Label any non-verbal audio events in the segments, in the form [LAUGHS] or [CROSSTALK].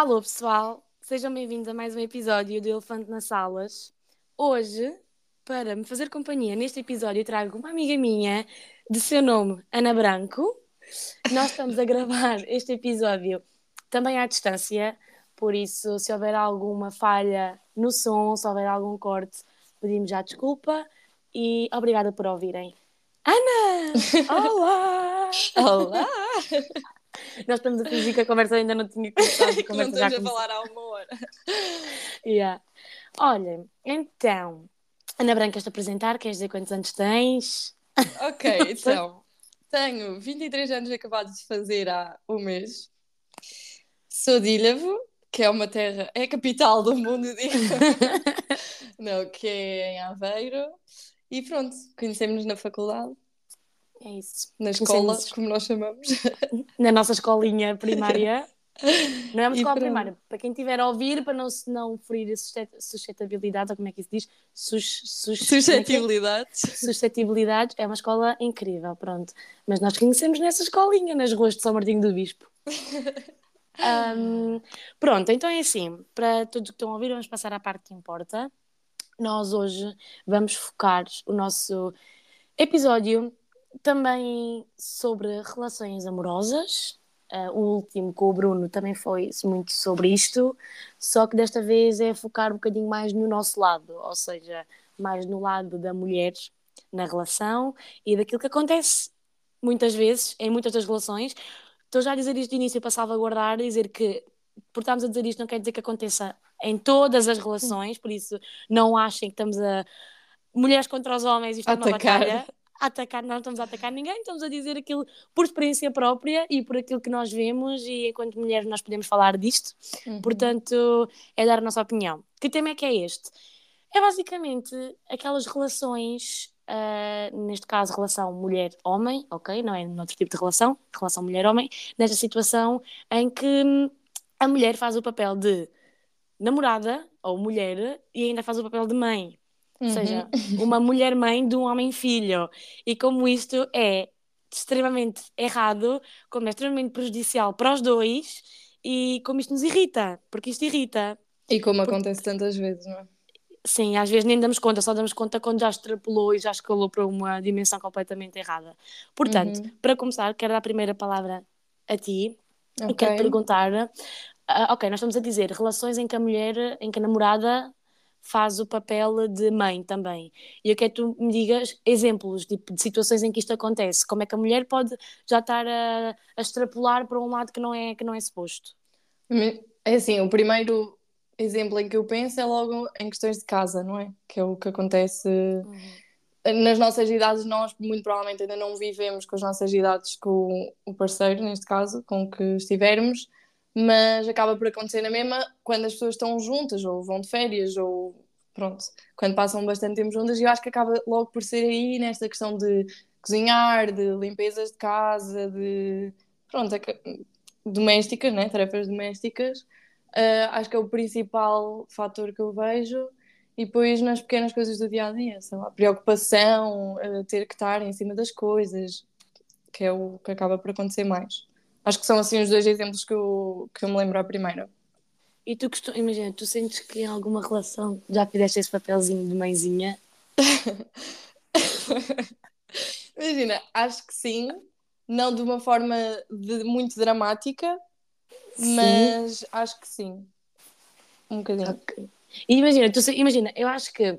Alô pessoal, sejam bem-vindos a mais um episódio do Elefante nas Salas. Hoje, para me fazer companhia neste episódio, trago uma amiga minha de seu nome, Ana Branco. Nós estamos a gravar [LAUGHS] este episódio também à distância, por isso, se houver alguma falha no som, se houver algum corte, pedimos já desculpa e obrigada por ouvirem. Ana! [LAUGHS] Olá! Olá! [LAUGHS] Nós estamos a fingir que a conversa ainda não tinha [LAUGHS] começado e a Não estamos a falar há uma hora. [LAUGHS] Yeah. Olha, então, Ana Branca, queres-te apresentar? Queres dizer quantos anos tens? Ok, [LAUGHS] então. Tenho 23 anos acabados de fazer há um mês. Sou de Ilhavo, que é uma terra, é a capital do mundo, digo. Não, que é em Aveiro. E pronto, conhecemos-nos na faculdade, É isso. na escola, como nós chamamos. [LAUGHS] Na nossa escolinha primária. [LAUGHS] Não é uma escola primária. Para quem estiver a ouvir, para não, se- não ferir a suscet- suscetibilidade, ou como é que se diz? Sus, sus, como é é? Suscetibilidades. suscetibilidades, é uma escola incrível, pronto. Mas nós conhecemos nessa escolinha, nas ruas de São Martinho do Bispo. [LAUGHS] Ahm, pronto, então é assim, para todos que estão a ouvir, vamos passar à parte que importa. Nós hoje vamos focar o nosso episódio também sobre relações amorosas. Ah, o último com o Bruno também foi muito sobre isto, só que desta vez é focar um bocadinho mais no nosso lado, ou seja, mais no lado da mulher na relação e daquilo que acontece muitas vezes em muitas das relações. Estou já a dizer isto de início para salvaguardar, dizer que por estarmos a dizer isto não quer dizer que aconteça em todas as relações, por isso não achem que estamos a mulheres contra os homens, isto é uma batalha. A atacar, não estamos a atacar ninguém, estamos a dizer aquilo por experiência própria e por aquilo que nós vemos e enquanto mulheres nós podemos falar disto. Uhum. Portanto, é dar a nossa opinião. Que tema é que é este? É basicamente aquelas relações, ah, neste caso, relação mulher-homem, ok? Não é noutro tipo de relação, relação mulher-homem, nesta situação em que hum, a mulher faz o papel de namorada ou mulher e ainda faz o papel de mãe. Ou Uhum. seja, uma mulher-mãe de um homem-filho. E como isto é extremamente errado, como é extremamente prejudicial para os dois e como isto nos irrita, porque isto irrita. E como acontece tantas vezes, não é? Sim, às vezes nem damos conta, só damos conta quando já extrapolou e já escalou para uma dimensão completamente errada. Portanto, Uhum. para começar, quero dar a primeira palavra a ti e Ok. quero perguntar: ah, ok, nós estamos a dizer relações em que a mulher, em que a namorada faz o papel de mãe também. E eu quero que tu me digas exemplos tipo, de situações em que isto acontece. Como é que a mulher pode já estar a, a extrapolar para um lado que não é, que não é suposto? É assim, o primeiro exemplo em que eu penso é logo em questões de casa, não é? Que é o que acontece nas nossas idades. Nós, muito provavelmente, ainda não vivemos com as nossas idades com o parceiro, neste caso, com o que estivermos, mas acaba por acontecer na mesma quando as pessoas estão juntas, ou vão de férias, ou pronto, quando passam bastante tempo juntas. E eu acho que acaba logo por ser aí nesta questão de cozinhar, de limpezas de casa, de. pronto, aca- domésticas, né? tarefas domésticas. Uh, acho que é o principal fator que eu vejo. E depois nas pequenas coisas do dia a dia, sei lá, preocupação, uh, ter que estar em cima das coisas, que é o que acaba por acontecer mais. Acho que são assim os dois exemplos que eu, que eu me lembro à primeira. E tu costu... imagina, tu sentes que em alguma relação já fizeste esse papelzinho de mãezinha? [LAUGHS] Imagina, acho que sim, não de uma forma de- muito dramática, mas acho que sim. Um bocadinho. Ok. E imagina, tu, imagina, eu acho que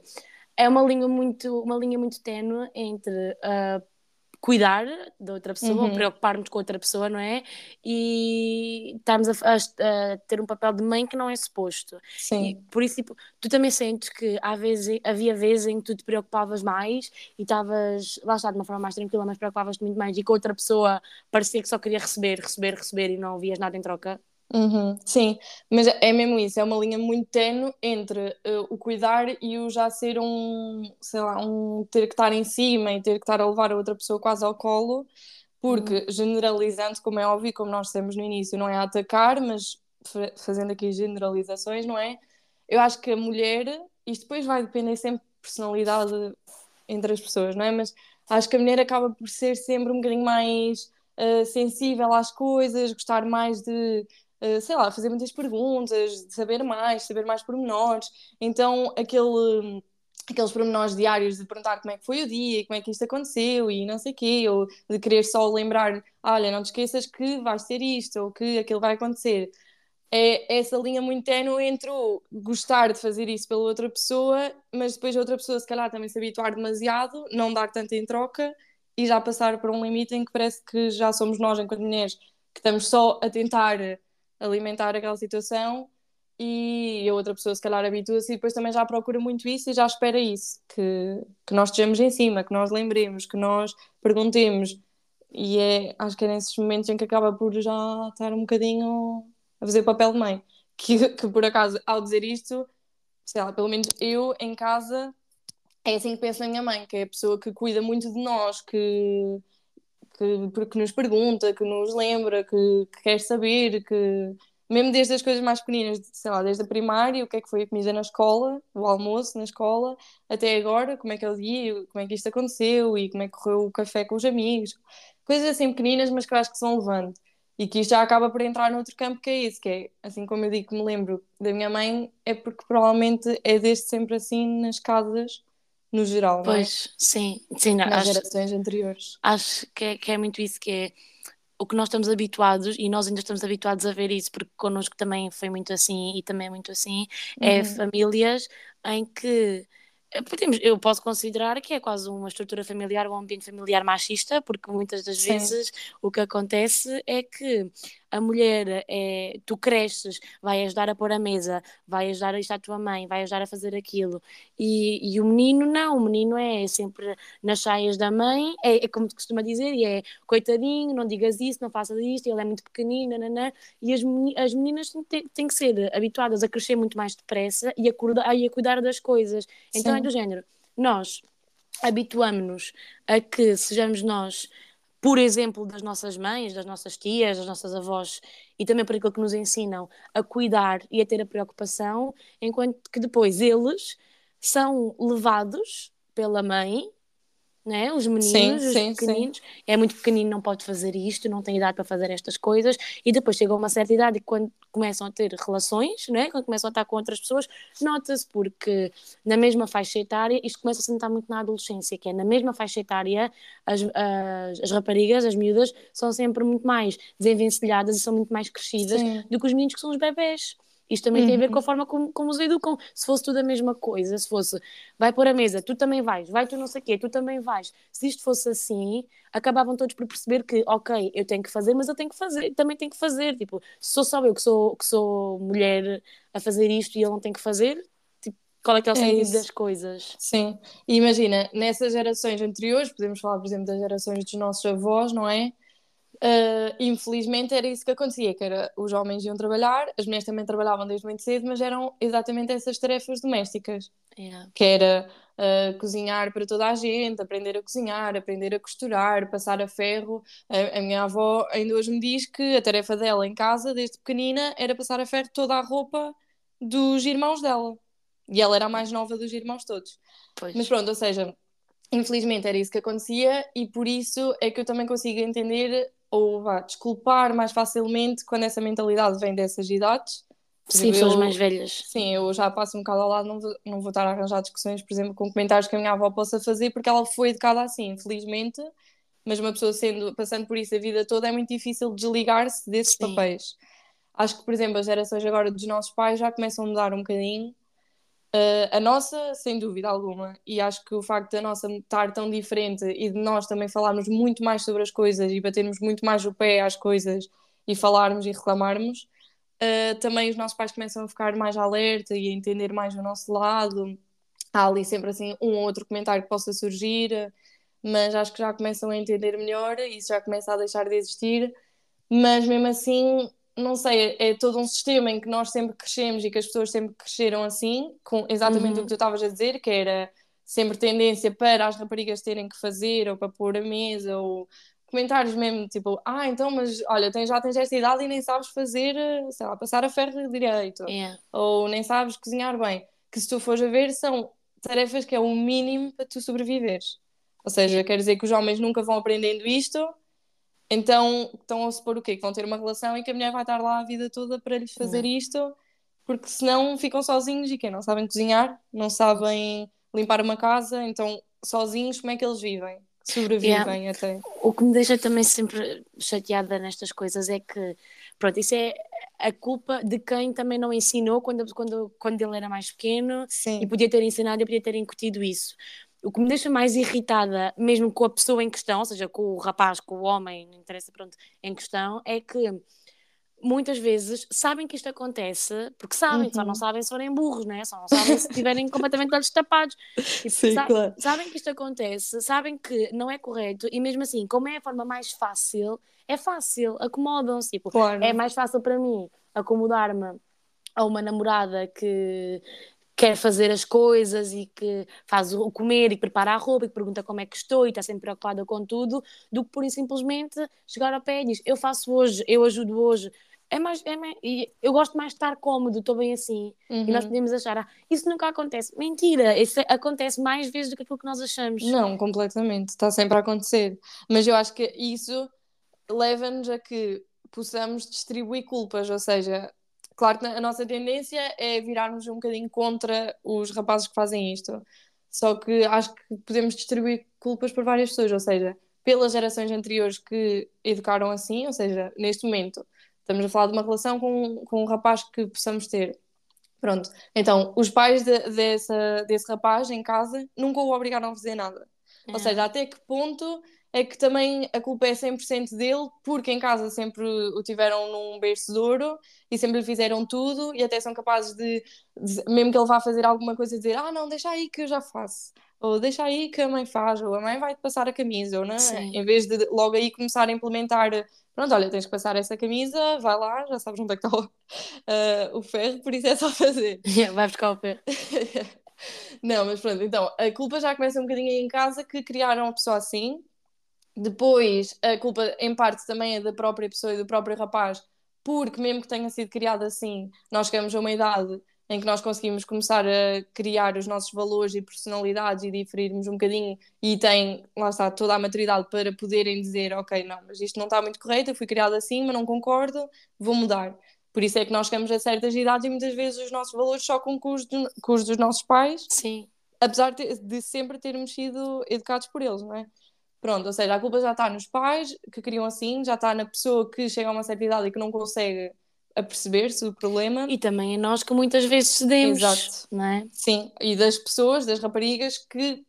é uma linha muito, uma linha muito ténue entre ah, cuidar da outra pessoa, Uhum. preocupar-nos com a outra pessoa, não é? E estarmos a, a- a ter um papel de mãe que não é suposto. E Sim. por isso, tipo, tu também sentes que há vezes, havia vezes em que tu te preocupavas mais e estavas, lá está, de uma forma mais tranquila, mas preocupavas-te muito mais e que outra pessoa parecia que só queria receber, receber, receber e não vias nada em troca. Uhum, sim, mas é mesmo isso, é uma linha muito tenue entre eh, o cuidar e o já ser um, sei lá, um ter que estar em cima e ter que estar a levar a outra pessoa quase ao colo, porque generalizando, como é óbvio, como nós dissemos no início, não é atacar, mas fa- fazendo aqui generalizações, não é? Eu acho que a mulher, isto depois vai depender sempre de personalidade entre as pessoas, não é? Mas acho que a mulher acaba por ser sempre um bocadinho mais uh, sensível às coisas, gostar mais de uh, sei lá, fazer muitas perguntas, saber mais, saber mais pormenores. Então, aquele aqueles pormenores diários de perguntar como é que foi o dia, como é que isto aconteceu e não sei o quê, ou de querer só lembrar, olha, não te esqueças que vais ter isto ou que aquilo vai acontecer. É essa linha muito ténue entre o gostar de fazer isso pela outra pessoa, mas depois a outra pessoa se calhar também se habituar demasiado, não dar tanto em troca e já passar por um limite em que parece que já somos nós, enquanto mulheres, que estamos só a tentar alimentar aquela situação e a outra pessoa se calhar habitua-se e depois também já procura muito isso e já espera isso, que, que nós estejamos em cima, que nós lembremos, que nós perguntemos. E é, acho que é nesses momentos em que acaba por já estar um bocadinho a fazer papel de mãe. Que, que por acaso, ao dizer isto, sei lá, pelo menos eu em casa é assim que penso na minha mãe, que é a pessoa que cuida muito de nós, que, que, que nos pergunta, que nos lembra, que, que quer saber, que mesmo desde as coisas mais pequeninas, sei lá, desde a primária, o que é que foi a comida na escola, o almoço na escola, até agora, como é que é o dia, como é que isto aconteceu e como é que correu o café com os amigos, coisas assim pequeninas, mas que eu acho que são levando. E que isto já acaba por entrar noutro campo que é isso, que é, assim como eu digo que me lembro da minha mãe, é porque provavelmente é desde sempre assim nas casas, no geral, pois, não é? sim, sim. Nas acho, gerações anteriores. Acho que é, que é muito isso, que é o que nós estamos habituados, e nós ainda estamos habituados a ver isso, porque connosco também foi muito assim e também é muito assim, é uhum. é famílias em que eh, podemos, eu posso considerar que é quase uma estrutura familiar, um ambiente familiar machista, porque muitas das Sim. vezes o que acontece é que a mulher é, tu cresces, vai ajudar a pôr a mesa, vai ajudar a isto à tua mãe, vai ajudar a fazer aquilo. E, e o menino não, o menino é sempre nas saias da mãe, é, é como te costuma dizer, e é coitadinho, não digas isso, não faças isto, ele é muito pequenino, nanã, e as, as meninas têm, têm que ser habituadas a crescer muito mais depressa e a, cuidar, e a cuidar das coisas. Então Sim. é do género, nós habituamos-nos a que sejamos nós por exemplo, das nossas mães, das nossas tias, das nossas avós e também por aquilo que nos ensinam a cuidar e a ter a preocupação, enquanto que depois eles são levados pela mãe né? Os meninos, sim, os sim, pequeninos, sim. é muito pequenino, não pode fazer isto, não tem idade para fazer estas coisas, e depois chega a uma certa idade e quando começam a ter relações, né? quando começam a estar com outras pessoas, nota-se porque na mesma faixa etária, isto começa a se notar muito na adolescência, que é na mesma faixa etária, as, as, as raparigas, as miúdas, são sempre muito mais desenvencilhadas e são muito mais crescidas do que os meninos que são os bebés. Isto também uhum. tem a ver com a uhum. forma como, como os educam. Se fosse tudo a mesma coisa, se fosse vai pôr a mesa, tu também vais, vai tu não sei o quê, tu também vais. Se isto fosse assim, acabavam todos por perceber que, ok, eu tenho que fazer, mas eu tenho que fazer, também tenho que fazer. Tipo, se sou só eu que sou, que sou mulher a fazer isto e ele não tem que fazer, tipo, qual é que é o é sentido isso. das coisas? Sim, e imagina, nessas gerações anteriores, podemos falar, por exemplo, das gerações dos nossos avós, não é? Uh, infelizmente era isso que acontecia, que era os homens iam trabalhar, as mulheres também trabalhavam desde muito cedo, mas eram exatamente essas tarefas domésticas, yeah. que era uh, cozinhar para toda a gente, aprender a cozinhar, aprender a costurar, passar a ferro. A, a, minha avó ainda hoje me diz que a tarefa dela em casa, desde pequenina, era passar a ferro toda a roupa dos irmãos dela. E ela era a mais nova dos irmãos todos. Pois. Mas pronto, ou seja, infelizmente era isso que acontecia e por isso é que eu também consigo entender ou vá, desculpar mais facilmente quando essa mentalidade vem dessas idades. Sim, pessoas mais velhas. Sim, eu já passo um bocado ao lado, não vou, não vou estar a arranjar discussões, por exemplo, com comentários que a minha avó possa fazer, porque ela foi educada assim, infelizmente, mas uma pessoa sendo, passando por isso a vida toda é muito difícil desligar-se desses Sim. papéis. Acho que, por exemplo, as gerações agora dos nossos pais já começam a mudar um bocadinho Uh, a nossa, sem dúvida alguma, e acho que o facto da nossa estar tão diferente e de nós também falarmos muito mais sobre as coisas e batermos muito mais o pé às coisas e falarmos e reclamarmos, uh, também os nossos pais começam a ficar mais alerta e a entender mais o nosso lado. Há ali sempre assim um ou outro comentário que possa surgir, mas acho que já começam a entender melhor e isso já começa a deixar de existir. Mas mesmo assim, não sei, é, é todo um sistema em que nós sempre crescemos e que as pessoas sempre cresceram assim, com exatamente uhum. o que tu estavas a dizer, que era sempre tendência para as raparigas terem que fazer ou para pôr a mesa ou comentários mesmo, tipo, ah, então, mas olha, tens, já tens esta idade e nem sabes fazer, sei lá, passar a ferro direito, yeah. ou nem sabes cozinhar bem, que se tu fores a ver são tarefas que é o mínimo para tu sobreviveres. Ou seja, quer dizer que os homens nunca vão aprendendo isto Então estão a supor o quê? Que vão ter uma relação e que a mulher vai estar lá a vida toda para lhes fazer não. isto, porque senão ficam sozinhos e quem não sabem cozinhar, não sabem limpar uma casa, então sozinhos como é que eles vivem? Sobrevivem yeah. até. O que me deixa também sempre chateada nestas coisas é que, pronto, isso é a culpa de quem também não ensinou quando, quando, quando ele era mais pequeno Sim. e podia ter ensinado e podia ter incutido isso o que me deixa mais irritada, mesmo com a pessoa em questão, ou seja, com o rapaz, com o homem, não interessa, pronto, em questão, é que muitas vezes sabem que isto acontece, porque sabem, uhum. só não uhum. sabem se forem burros, né? só não sabem se estiverem [LAUGHS] completamente olhos tapados. E, Sim, sa claro. Sabem que isto acontece, sabem que não é correto, e mesmo assim, como é a forma mais fácil, é fácil, acomodam-se. Tipo, claro. É mais fácil para mim acomodar-me a uma namorada que quer fazer as coisas e que faz o comer e prepara a roupa e que pergunta como é que estou e está sempre preocupada com tudo, do que por simplesmente chegar ao pé e diz eu faço hoje, eu ajudo hoje. É mais, é mais, eu gosto mais de estar cómodo, estou bem assim. Uhum. E nós uhum. podemos achar, ah, isso nunca acontece. Mentira, isso acontece mais vezes do que aquilo que nós achamos. Não, completamente, está sempre a acontecer. Mas eu acho que isso leva-nos a que possamos distribuir culpas, ou seja, Claro que a nossa tendência é virarmos um bocadinho contra os rapazes que fazem isto. Só que acho que podemos distribuir culpas por várias pessoas, ou seja, pelas gerações anteriores que educaram assim, ou seja, neste momento estamos a falar de uma relação com, com um rapaz que possamos ter. Pronto, então os pais de, dessa, desse rapaz em casa nunca o obrigaram a fazer nada. É. Ou seja, até que ponto é que também a culpa é 100% dele, porque em casa sempre o tiveram num berço de ouro e sempre lhe fizeram tudo e até são capazes de, de, mesmo que ele vá fazer alguma coisa, dizer: Ah, não, deixa aí que eu já faço, ou deixa aí que a mãe faz, ou a mãe vai-te passar a camisa, ou não, é? em vez de logo aí começar a implementar. Pronto, olha, tens que passar essa camisa, vai lá, já sabes onde é que está o, [LAUGHS] uh, o ferro, por isso é só fazer. [LAUGHS] vai buscar o ferro. [LAUGHS] não, mas pronto, então a culpa já começa um bocadinho aí em casa que criaram a pessoa assim, depois, a culpa em parte também é da própria pessoa e do próprio rapaz, porque mesmo que tenha sido criado assim, nós chegamos a uma idade em que nós conseguimos começar a criar os nossos valores e personalidades e diferirmos um bocadinho e tem, lá está, toda a maturidade para poderem dizer, ok, não, mas isto não está muito correto, eu fui criado assim, mas não concordo, vou mudar. Por isso é que nós chegamos a certas idades e muitas vezes os nossos valores chocam com os, do, com os dos nossos pais. Sim. Apesar de, de sempre termos sido educados por eles, não é? Pronto, ou seja, a culpa já está nos pais que criam assim, já está na pessoa que chega a uma certa idade e que não consegue aperceber-se do problema. E também é nós que muitas vezes cedemos. Exato. Não é? Sim, e das pessoas, das raparigas que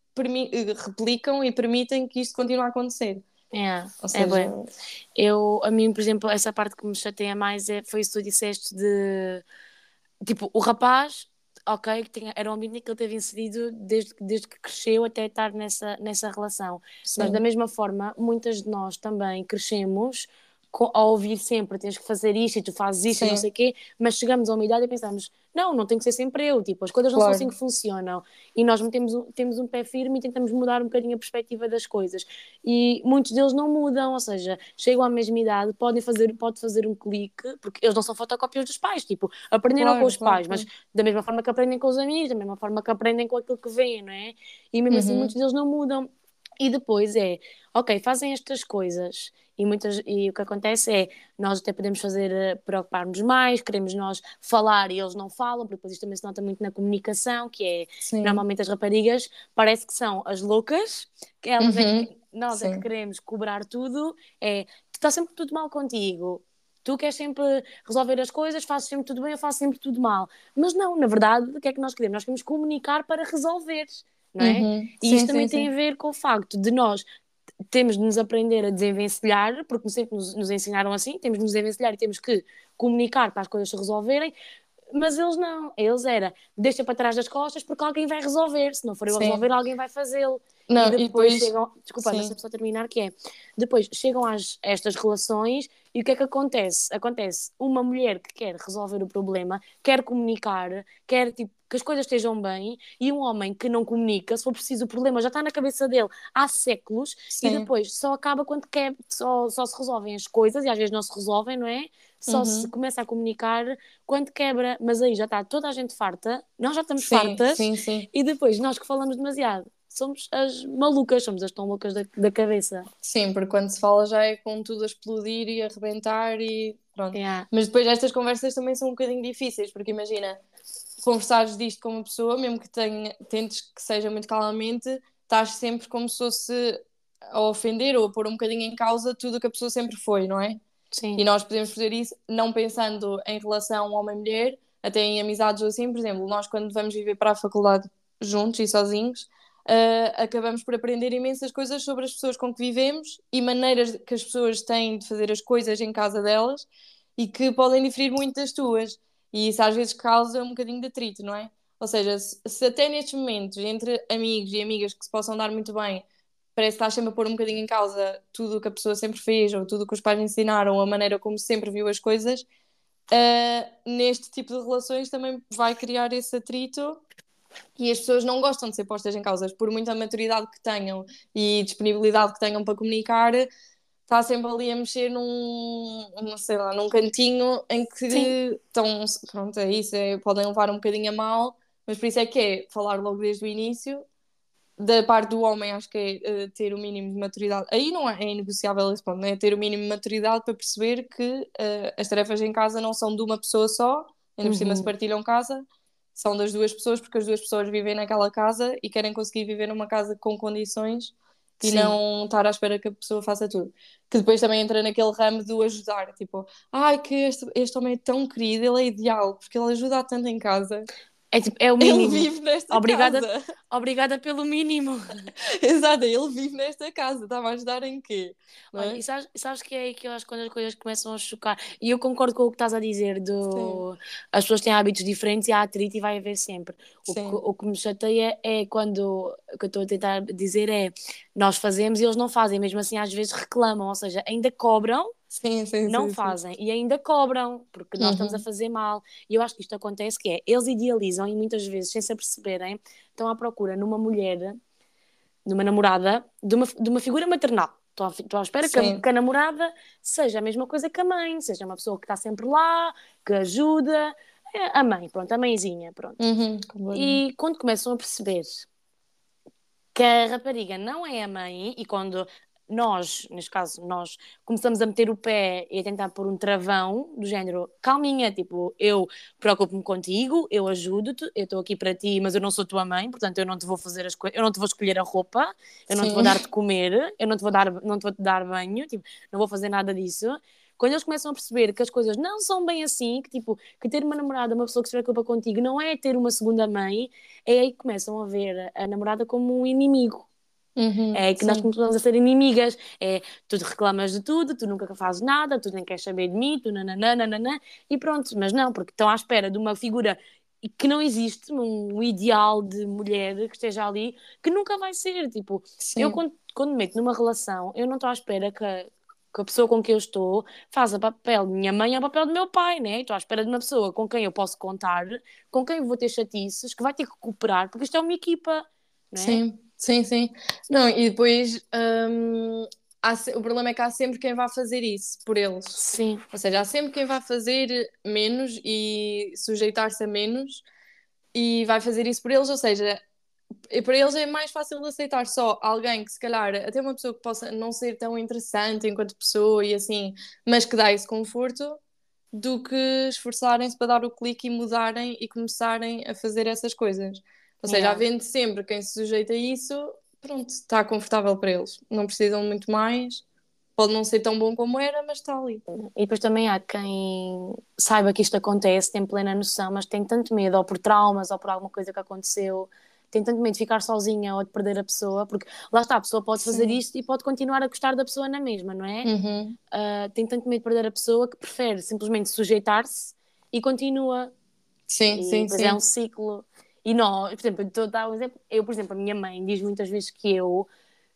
replicam e permitem que isto continue a acontecer. É, seja... é bem. Eu, a mim, por exemplo, essa parte que me chateia mais é, foi isso que tu disseste de tipo, o rapaz ok, que tinha, era um ambiente que ele teve inserido desde, desde que cresceu até estar nessa, nessa relação. Sim. Mas da mesma forma, muitas de nós também crescemos a ouvir sempre tens que fazer isto e tu fazes isto Sim. e não sei o quê, mas chegamos a uma idade e pensamos, não, não tem que ser sempre eu, tipo, as coisas não claro. são assim que funcionam. E nós temos, temos um pé firme e tentamos mudar um bocadinho a perspectiva das coisas. E muitos deles não mudam, ou seja, chegam à mesma idade, podem fazer, pode fazer um clique, porque eles não são fotocópias dos pais, tipo, aprenderam claro, com os claro, pais, mas da mesma forma que aprendem com os amigos, da mesma forma que aprendem com aquilo que vêm, não é? E mesmo assim, uhum. assim muitos deles não mudam. E depois é, ok, fazem estas coisas e, muitas, e o que acontece é, nós até podemos fazer, eh, preocupar-nos mais, queremos nós falar e eles não falam, porque depois isto também se nota muito na comunicação, que é, Sim. normalmente as raparigas parece que são as loucas, que elas uhum. é que, nós Sim. é que queremos cobrar tudo, é, está sempre tudo mal contigo, tu queres sempre resolver as coisas, fazes sempre tudo bem, eu faço sempre tudo mal. Mas não, na verdade, o que é que nós queremos? Nós queremos comunicar para resolver não é? Uhum. E sim, isto também sim, tem sim. a ver com o facto de nós temos de nos aprender a desenvencilhar, porque sempre nos, nos ensinaram assim, temos de nos desenvencilhar e temos que comunicar para as coisas se resolverem, mas eles não, eles era deixa para trás das costas porque alguém vai resolver, se não for eu a resolver, alguém vai fazê-lo. Não, e depois, e depois chegam, desculpa, deixa-me só terminar, que é, depois chegam às, estas relações e o que é que acontece? Acontece uma mulher que quer resolver o problema, quer comunicar, quer tipo, que as coisas estejam bem, e um homem que não comunica, se for preciso, o problema já está na cabeça dele há séculos, Sim. e depois só acaba quando quer, só, só se resolvem as coisas, e às vezes não se resolvem, não é? Só uhum. se começa a comunicar quando quebra, mas aí já está toda a gente farta, nós já estamos sim, fartas, sim, sim. e depois nós que falamos demasiado somos as malucas, somos as tão loucas da, da cabeça. Sim, porque quando se fala já é com tudo a explodir e a arrebentar e pronto. Yeah. Mas depois estas conversas também são um bocadinho difíceis, porque imagina, conversares disto com uma pessoa, mesmo que tenha, tentes que seja muito calmamente, estás sempre como se fosse a ofender ou a pôr um bocadinho em causa tudo o que a pessoa sempre foi, não é? Sim. E nós podemos fazer isso não pensando em relação homem-mulher, até em amizades ou assim, por exemplo, nós quando vamos viver para a faculdade juntos e sozinhos, uh, acabamos por aprender imensas coisas sobre as pessoas com que vivemos e maneiras que as pessoas têm de fazer as coisas em casa delas e que podem diferir muito das tuas. E isso às vezes causa um bocadinho de atrito, não é? Ou seja, se, se até nestes momentos, entre amigos e amigas que se possam dar muito bem, parece que estás sempre a pôr um bocadinho em causa tudo o que a pessoa sempre fez, ou tudo o que os pais ensinaram, a maneira como sempre viu as coisas, uh, neste tipo de relações também vai criar esse atrito e as pessoas não gostam de ser postas em causas, por muita maturidade que tenham e disponibilidade que tenham para comunicar, está sempre ali a mexer num, não sei lá, num cantinho em que estão, pronto, é isso, é, podem levar um bocadinho a mal, mas por isso é que é falar logo desde o início. Da parte do homem, acho que é uh, ter o mínimo de maturidade. Aí não é, é negociável esse ponto, é ter o mínimo de maturidade para perceber que uh, as tarefas em casa não são de uma pessoa só, ainda por cima se uhum. partilham casa, são das duas pessoas, porque as duas pessoas vivem naquela casa e querem conseguir viver numa casa com condições e Sim. não estar à espera que a pessoa faça tudo. Que depois também entra naquele ramo do ajudar, tipo, ai que este, este homem é tão querido, ele é ideal, porque ele ajuda tanto em casa. É, tipo, é o mínimo. Ele vive nesta obrigada, casa. Obrigada pelo mínimo. [LAUGHS] Exato, ele vive nesta casa. Está a ajudar em quê? Olha, é? e sabes, sabes que é aí que eu acho quando as coisas começam a chocar. E eu concordo com o que estás a dizer: do... as pessoas têm hábitos diferentes e há atrito e vai haver sempre. O que, o que me chateia é quando o que eu estou a tentar dizer é nós fazemos e eles não fazem, mesmo assim às vezes reclamam, ou seja, ainda cobram Sim, sim, não sim, fazem sim. e ainda cobram porque nós uhum. estamos a uhum. fazer mal. E eu acho que isto acontece que é eles idealizam e muitas vezes, sem se aperceberem, estão à procura numa mulher, numa namorada, de uma, de uma figura maternal. Estou à, estou à espera que a, que a, namorada seja a mesma coisa que a mãe, seja uma pessoa que está sempre lá, que ajuda. É a mãe, pronto, a mãezinha, pronto. Uhum, e quando começam a perceber que a rapariga não é a mãe e quando nós, neste caso, nós começamos a meter o pé e a tentar pôr um travão do género, calminha, tipo, eu preocupo-me contigo, eu ajudo-te, eu estou aqui para ti, mas eu não sou tua mãe, portanto eu não te vou fazer as coisas, eu não te vou escolher a roupa, eu não Sim. te vou dar de comer, eu não te vou dar, não te vou dar banho, tipo, não vou fazer nada disso. Quando eles começam a perceber que as coisas não são bem assim, que tipo, que ter uma namorada, uma pessoa que se preocupa contigo, não é ter uma segunda mãe, é aí que começam a ver a namorada como um inimigo Uhum, é que sim. nós começamos a ser inimigas. É tu reclamas de tudo, tu nunca fazes nada, tu nem queres saber de mim, tu nananana, e pronto. Mas não, porque estão à espera de uma figura que não existe, um ideal de mulher que esteja ali, que nunca vai ser. Tipo, sim. eu quando, quando me meto numa relação, eu não estou à espera que a, que a pessoa com quem eu estou faça papel de minha mãe é o papel do meu pai, né? Estou à espera de uma pessoa com quem eu posso contar, com quem eu vou ter chatices, que vai ter que cooperar, porque isto é uma equipa, né? Sim. Sim, sim. Não, e depois hum, há, o problema é que há sempre quem vai fazer isso por eles. Sim. Ou seja, há sempre quem vai fazer menos e sujeitar-se a menos e vai fazer isso por eles, ou seja, para eles é mais fácil de aceitar só alguém que se calhar, até uma pessoa que possa não ser tão interessante enquanto pessoa e assim, mas que dá esse conforto, do que esforçarem-se para dar o clique e mudarem e começarem a fazer essas coisas. Ou seja, yeah. havendo sempre quem se sujeita a isso, pronto, está confortável para eles. Não precisam muito mais. Pode não ser tão bom como era, mas está ali. E depois também há quem saiba que isto acontece, tem plena noção, mas tem tanto medo, ou por traumas, ou por alguma coisa que aconteceu, tem tanto medo de ficar sozinha ou de perder a pessoa, porque lá está, a pessoa pode fazer Sim. isto e pode continuar a gostar da pessoa na mesma, não é? Uhum. Uh, tem tanto medo de perder a pessoa que prefere simplesmente sujeitar-se e continua. Sim, e sim, sim. é um ciclo. E nós, por exemplo, estou a dar um exemplo. Eu, por exemplo, a minha mãe diz muitas vezes que eu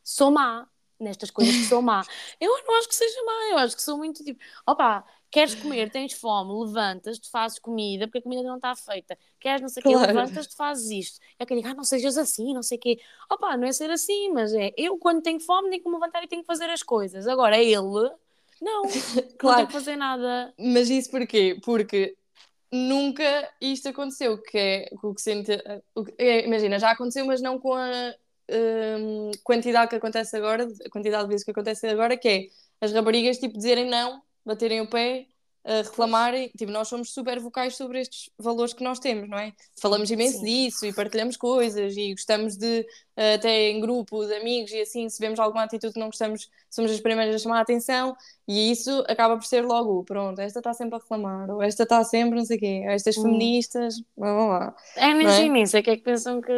sou má nestas coisas que sou má. [LAUGHS] Eu não acho que seja má, eu acho que sou muito tipo, opa, queres comer, tens fome, levantas, te fazes comida, porque a comida não está feita. Queres não sei o claro. quê, levantas, te fazes isto. É que eu digo, ah, não sejas assim, não sei o quê. Opa, não é ser assim, mas é, eu quando tenho fome tenho que me levantar e tenho que fazer as coisas. Agora, ele, não, [LAUGHS] claro. não tem que fazer nada. Mas isso porquê? Porque nunca isto aconteceu, que é o que sente. É, imagina, já aconteceu, mas não com a, hum, quantidade que acontece agora, a quantidade de vezes que acontece agora, que é as raparigas tipo dizerem não, baterem o pé a reclamarem, tipo, nós somos super vocais sobre estes valores que nós temos, não é? Falamos imenso Sim. disso e partilhamos coisas e gostamos de, eh, até em grupo de amigos e assim, se vemos alguma atitude que não gostamos, somos as primeiras a chamar a atenção e isso acaba por ser logo, pronto, esta está sempre a reclamar, ou esta está sempre não sei o quê, estas hum. feministas, blá blá blá. É mesmo isso, é que é que pensam que...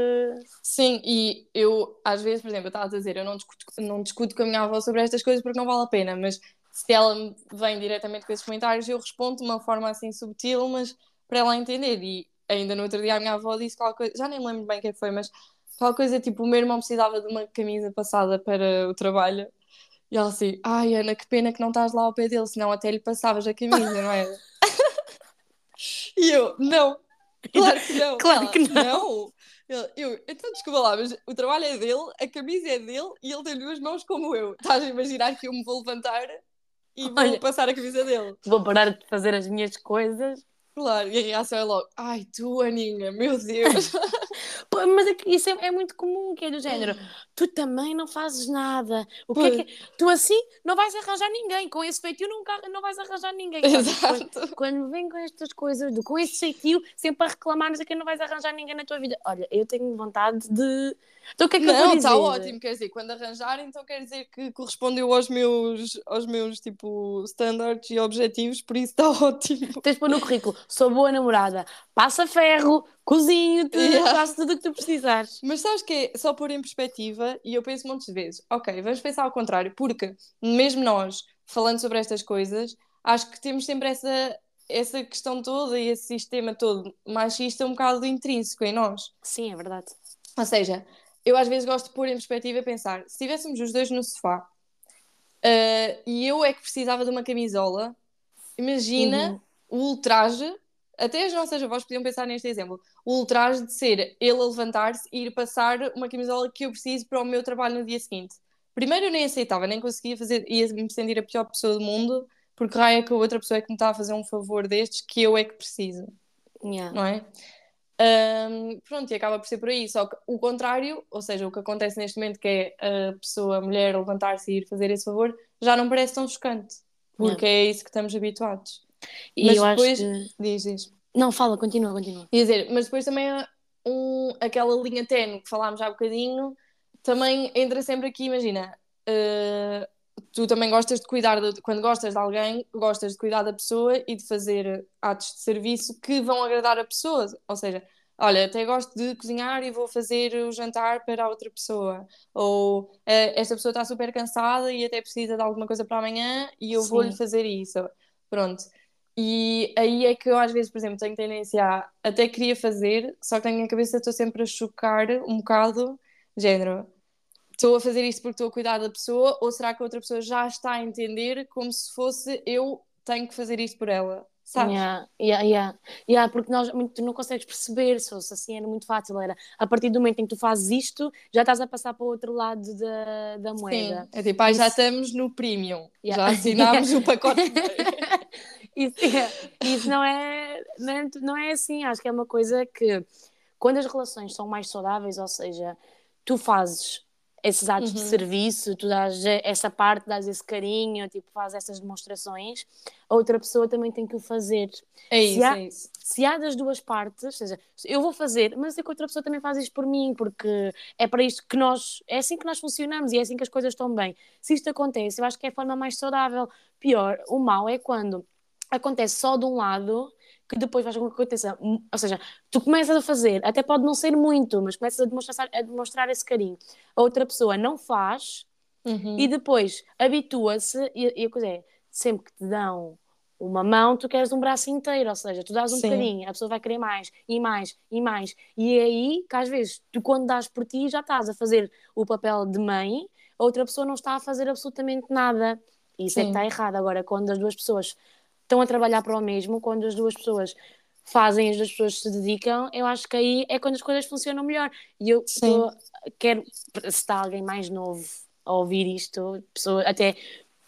Sim, e eu, às vezes, por exemplo, eu estava a dizer, eu não discuto, não discuto com a minha avó sobre estas coisas porque não vale a pena, mas se ela vem diretamente com esses comentários, eu respondo de uma forma assim subtil, mas para ela entender. E ainda no outro dia a minha avó disse qualquer coisa, já nem lembro bem o que, é que foi, mas qualquer coisa tipo: o meu irmão precisava de uma camisa passada para o trabalho. E ela assim: ai Ana, que pena que não estás lá ao pé dele, senão até lhe passavas a camisa, não é? [LAUGHS] e eu: não, claro que não. Claro ela, que não. não. Eu, eu, então desculpa lá, mas o trabalho é dele, a camisa é dele e ele tem duas mãos como eu. Estás a imaginar que eu me vou levantar e vou Olha, passar a camisa dele. Vou parar de fazer as minhas coisas. Claro, e a reação é logo, ai tu, Aninha, meu Deus. [LAUGHS] Pô, mas é isso é, é, muito comum, que é do género, tu também não fazes nada. O que é que Tu assim não vais arranjar ninguém, com esse feitio nunca, não vais arranjar ninguém. Exato. Quando, quando vem com estas coisas, do, com esse feitio, sempre a reclamar, não sei que não vais arranjar ninguém na tua vida. Olha, eu tenho vontade de então o que é que não, eu vou dizer? está ótimo, quer dizer, quando arranjar, então quer dizer que correspondeu aos meus, aos meus tipo, standards e objetivos, por isso está [LAUGHS] ótimo. Tens de pôr no currículo, sou boa namorada, passa ferro, cozinho-te, yeah. faço tudo o que tu precisares. Mas sabes que é só pôr em perspectiva, e eu penso muitas de vezes, ok, vamos pensar ao contrário, porque mesmo nós, falando sobre estas coisas, acho que temos sempre essa, essa questão toda e esse sistema todo machista um bocado intrínseco em nós. Sim, é verdade. Ou seja, eu às vezes gosto de pôr em perspectiva e pensar: se estivéssemos os dois no sofá uh, e eu é que precisava de uma camisola, imagina uhum. O ultraje. Até as nossas avós podiam pensar neste exemplo: o ultraje de ser ele a levantar-se e ir passar uma camisola que eu preciso para o meu trabalho no dia seguinte. Primeiro eu nem aceitava, nem conseguia fazer, ia me sentir a pior pessoa do mundo, porque raia que a outra pessoa é que me está a fazer um favor destes que eu é que preciso. Yeah. Não é? Um, pronto, e acaba por ser por aí. Só que o contrário, ou seja, o que acontece neste momento, que é a pessoa, a mulher, levantar-se e ir fazer esse favor, já não parece tão chocante, porque é isso que estamos habituados. E mas depois. Que... Diz, diz. Não, fala, continua, continua. Quer dizer, mas depois também há um, aquela linha tenue que falámos há bocadinho, também entra sempre aqui, imagina. Uh, tu também gostas de cuidar, de, quando gostas de alguém, gostas de cuidar da pessoa e de fazer atos de serviço que vão agradar a pessoa. Ou seja, olha, até gosto de cozinhar e vou fazer o jantar para a outra pessoa. Ou eh, esta pessoa está super cansada e até precisa de alguma coisa para amanhã e eu vou-lhe fazer isso. Pronto. E aí é que eu às vezes, por exemplo, tenho tendência a até queria fazer, só que na minha cabeça estou sempre a chocar um bocado, género estou a fazer isto porque estou a cuidar da pessoa ou será que a outra pessoa já está a entender como se fosse eu tenho que fazer isto por ela? Sabes? Yeah, yeah, yeah. yeah porque nós, tu não consegues perceber, se fosse assim era muito fácil, era a partir do momento em que tu fazes isto, já estás a passar para o outro lado da, da moeda. Sim, é tipo, ah, já estamos no premium, yeah. já assinámos o pacote. [LAUGHS] isso, [LAUGHS] isso não, é, não é, não é assim, acho que é uma coisa que quando as relações são mais saudáveis, ou seja, tu fazes esses atos uhum. de serviço, tu dás essa parte, dás esse carinho, tipo, faz essas demonstrações, a outra pessoa também tem que o fazer. É isso, se há, é isso. Se há das duas partes, ou seja, eu vou fazer, mas sei que a outra pessoa também faz isto por mim, porque é para isto que nós, é assim que nós funcionamos e é assim que as coisas estão bem. Se isto acontece, eu acho que é a forma mais saudável. Pior, o mal é quando acontece só de um lado que depois faz com que aconteça. Ou seja, tu começas a fazer, até pode não ser muito, mas começas a demonstrar, a demonstrar esse carinho. A outra pessoa não faz uhum. e depois habitua-se. E, e, a coisa é, sempre que te dão uma mão, tu queres um braço inteiro, ou seja, tu dás um Sim. bocadinho, a pessoa vai querer mais e mais e mais. E é aí que às vezes tu, quando dás por ti, já estás a fazer o papel de mãe, a outra pessoa não está a fazer absolutamente nada. Isso Sim. é que está errado. Agora, quando as duas pessoas estão a trabalhar para o mesmo, quando as duas pessoas fazem, as duas pessoas se dedicam, eu acho que aí é quando as coisas funcionam melhor. E eu tô, quero, se está alguém mais novo a ouvir isto, pessoa, até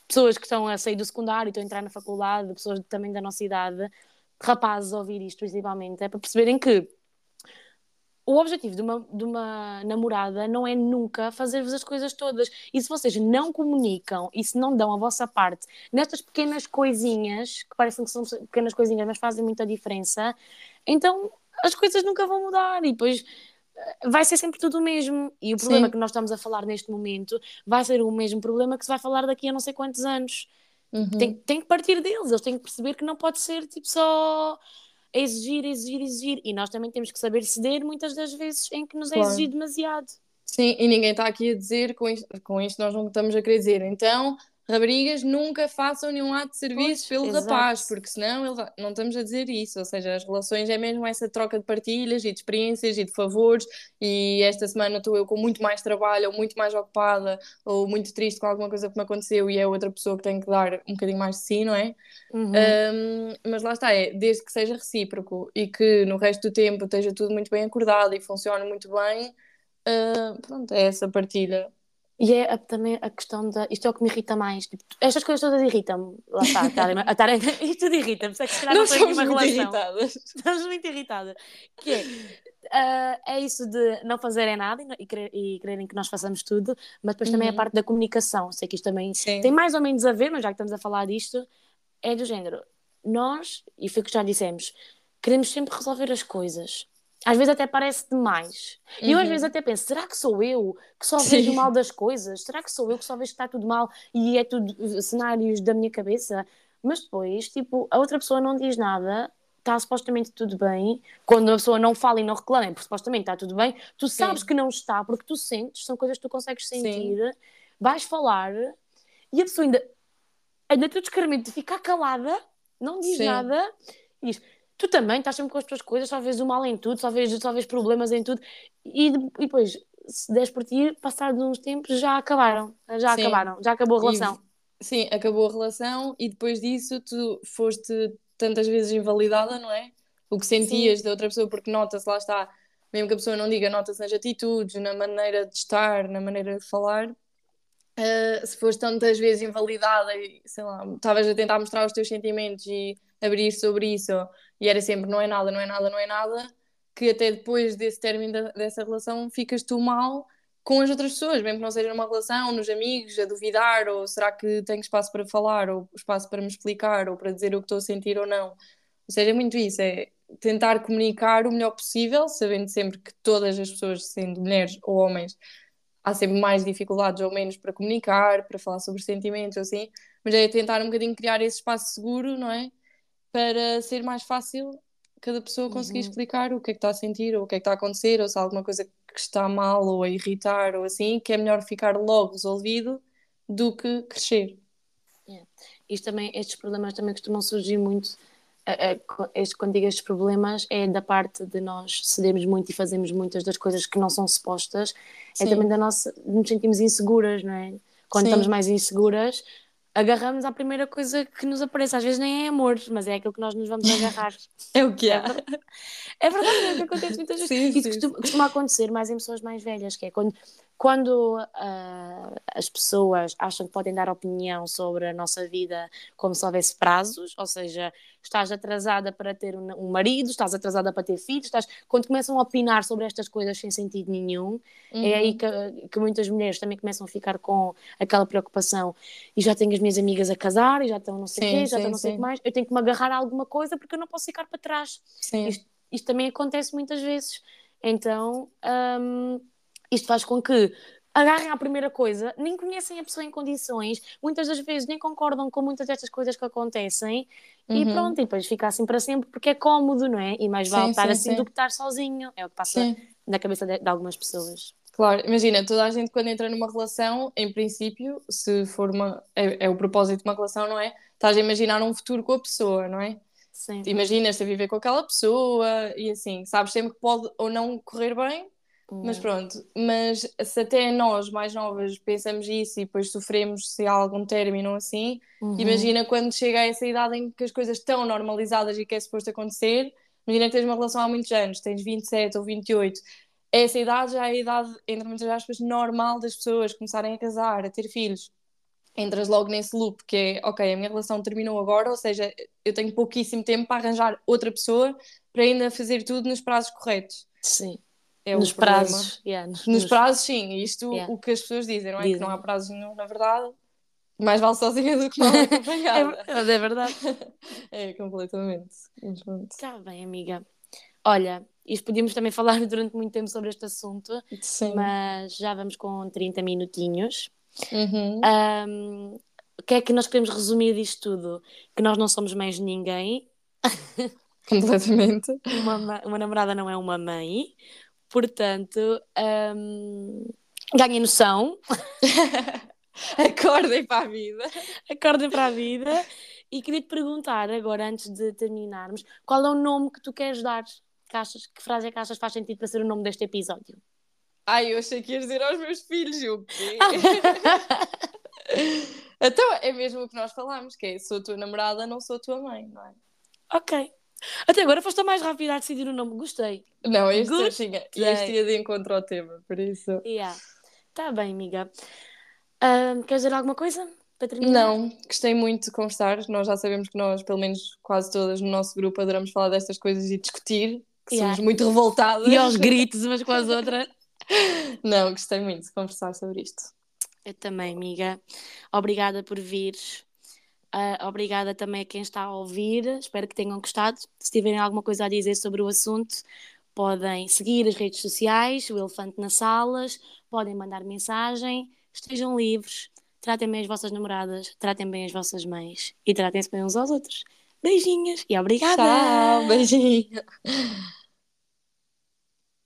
pessoas que estão a sair do secundário, estão a entrar na faculdade, pessoas também da nossa idade, rapazes a ouvir isto principalmente, é para perceberem que o objetivo de uma, de uma namorada não é nunca fazer-vos as coisas todas. E se vocês não comunicam e se não dão a vossa parte nestas pequenas coisinhas, que parecem que são pequenas coisinhas, mas fazem muita diferença, então as coisas nunca vão mudar. E depois eh, vai ser sempre tudo o mesmo. E o problema Sim. que nós estamos a falar neste momento vai ser o mesmo problema que se vai falar daqui a não sei quantos anos. Uhum. Tem, tem que partir deles, eles têm que perceber que não pode ser tipo só exigir, exigir, exigir. E nós também temos que saber ceder muitas das vezes em que nos é claro. exigido demasiado. Sim, e ninguém está aqui a dizer, com isto, com isto nós não estamos a querer dizer, então raparigas nunca façam nenhum ato de serviço pois, pelo exato. rapaz, porque senão ele vai... não estamos a dizer isso, ou seja, as relações é mesmo essa troca de partilhas e de experiências e de favores, e esta semana estou eu com muito mais trabalho, ou muito mais ocupada, ou muito triste com alguma coisa que me aconteceu, e é outra pessoa que tem que dar um bocadinho mais de si, não é? Uhum. Um, mas lá está, é, desde que seja recíproco e que no resto do tempo esteja tudo muito bem acordado e funcione muito bem, uh, pronto, é essa partilha e é a, também a questão da. Isto é o que me irrita mais. Tipo, estas coisas todas irritam-me. Lá está, [LAUGHS] a Tarem. [LAUGHS] Isto tudo irrita-me. Se é que se calhar não, não somos muito relação. irritadas. [LAUGHS] Estamos muito irritadas. Que é, uh, é isso de não fazerem nada e, querer, e quererem que nós façamos tudo, mas depois uhum. também a parte da comunicação. Sei que isto também Sim. tem mais ou menos a ver, mas já que estamos a falar disto, é do género. Nós, e foi o que já dissemos, queremos sempre resolver as coisas às vezes até parece demais. Uhum. E eu às vezes até penso, será que sou eu que só Sim. vejo mal das coisas? Será que sou eu que só vejo que está tudo mal e é tudo eh, cenários da minha cabeça? Mas depois, tipo, a outra pessoa não diz nada, está supostamente tudo bem. Quando a pessoa não fala e não reclama, é porque supostamente está tudo bem, tu sabes Sim. que não está, porque tu sentes, são coisas que tu consegues sentir, Sim. vais falar e a pessoa ainda, ainda tu descaramento de ficar calada, não diz nada e diz tu também estás sempre com as tuas coisas, só vês o mal em tudo, só vês, só vês problemas em tudo, e, e depois, se des por ti, passados uns tempos, já acabaram, já sim. acabaram, já acabou a relação. E, sim, acabou a relação, e depois disso tu foste tantas vezes invalidada, não é? O que sentias sim. da outra pessoa, porque nota-se, lá está, mesmo que a pessoa não diga, nota-se nas atitudes, na maneira de estar, na maneira de falar, Uh, se foste tantas vezes invalidada e sei lá, estavas a tentar mostrar os teus sentimentos e abrir sobre isso, e era sempre não é nada, não é nada, não é nada, que até depois desse término da, dessa relação ficas tu mal com as outras pessoas, mesmo que não seja numa relação, nos amigos, a duvidar, ou será que tenho espaço para falar, ou espaço para me explicar, ou para dizer o que estou a sentir ou não. Ou seja, é muito isso, é tentar comunicar o melhor possível, sabendo sempre que todas as pessoas, sendo mulheres ou homens, há sempre mais dificuldades ou menos para comunicar, para falar sobre sentimentos, assim, mas é tentar um bocadinho criar esse espaço seguro, não é? Para ser mais fácil cada pessoa conseguir uhum. explicar o que é que está a sentir, ou o que é que está a acontecer, ou se há alguma coisa que está mal ou a irritar, ou assim, que é melhor ficar logo resolvido do que crescer. Yeah. Isto também, estes problemas também costumam surgir muito. Este, quando digo estes problemas, é da parte de nós cedermos muito e fazemos muitas das coisas que não são supostas, é Sim. é também da nossa. nos sentimos inseguras, não é? Quando Sim. estamos mais inseguras, agarramos à primeira coisa que nos aparece. Às vezes nem é amor, mas é aquilo que nós nos vamos agarrar. [LAUGHS] é o que é. É verdade, é o que acontece muitas vezes. Sim, Isso sim, costuma, costuma, acontecer mais em pessoas mais velhas, que é quando, quando uh, as pessoas acham que podem dar opinião sobre a nossa vida como se houvesse prazos, ou seja, estás atrasada para ter um, marido, estás atrasada para ter filhos, estás... quando começam a opinar sobre estas coisas sem sentido nenhum, uhum. é aí uhum. que, que, muitas mulheres também começam a ficar com aquela preocupação e já tenho as minhas amigas a casar e já estão não sei o quê, já estão não sei o que mais, eu tenho que me agarrar a alguma coisa porque eu não posso ficar para trás. Isto, isto, também acontece muitas vezes. Então, um, isto faz com que agarrem à primeira coisa, nem conhecem a pessoa em condições, muitas das vezes nem concordam com muitas destas coisas que acontecem uhum. e pronto, e depois fica assim para sempre porque é cómodo, não é? E mais vale sim, estar sim, assim sim. do que estar sozinho, é o que passa na cabeça de, de, algumas pessoas. Claro, imagina, toda a gente quando entra numa relação, em princípio, se for uma. É, é o propósito de uma relação, não é? Estás a imaginar um futuro com a pessoa, não é? Sim. Imaginas-te a viver com aquela pessoa e assim, sabes sempre que pode ou não correr bem, mas pronto, mas se até nós mais novas pensamos isso e depois sofremos se há algum término assim, uhum. imagina quando chega a essa idade em que as coisas estão normalizadas e que é suposto acontecer, imagina que tens uma relação há muitos anos, tens 27 ou 28, essa idade já é a idade, entre muitas aspas, normal das pessoas começarem a casar, a ter filhos. Entras logo nesse loop que é, ok, a minha relação terminou agora, ou seja, eu tenho pouquíssimo tempo para arranjar outra pessoa para ainda fazer tudo nos prazos corretos. Sim. É nos prazos. Yeah, nos, nos, nos, prazos, sim. Isto yeah. o que as pessoas dizem, não é? Dizem. Que não há prazos nenhum, na verdade. Mais vale sozinha do que mal [LAUGHS] acompanhada. é, é verdade. [LAUGHS] é, completamente. Está bem, amiga. Olha, isto podíamos também falar [LAUGHS] durante muito tempo sobre este assunto, Sim. mas já vamos com 30 minutinhos. Uhum. Um, o que é que nós queremos resumir disto tudo? Que nós não somos mães de ninguém. Completamente. uma, uma namorada não é uma mãe. Portanto, um, ganhem noção. [LAUGHS] Acordem para a vida. Acordem para a vida. E queria te perguntar agora, antes de terminarmos, qual é o nome que tu queres dar? Que, achas, que frase é que achas faz sentido para ser o nome deste episódio? Ai, eu achei que ias dizer aos meus filhos, o quê? [LAUGHS] então, é mesmo o que nós falamos, que é, sou tua namorada, não sou tua mãe, não é? Ok. Até agora foste a mais rápida a decidir o nome, gostei. Não, este, gostei. Tinha, este ia de encontro ao tema, por isso... Yeah. Tá bem, amiga. Uh, queres dizer alguma coisa? Para terminar? Não, gostei muito de conversar. Nós já sabemos que nós, pelo menos quase todas no nosso grupo, adoramos falar destas coisas e discutir, que yeah. somos muito revoltadas. E aos gritos umas com as outras. [LAUGHS] Não, gostei muito de conversar sobre isto. Eu também, amiga. Obrigada por vires. Uh, obrigada também a quem está a ouvir. Espero que tenham gostado. Se tiverem alguma coisa a dizer sobre o assunto, podem seguir as redes sociais, o Elefante nas Salas, podem mandar mensagem. Estejam livres. Tratem bem as vossas namoradas, tratem bem as vossas mães e tratem-se bem uns aos outros. Beijinhos e obrigada! Tchau, beijinho!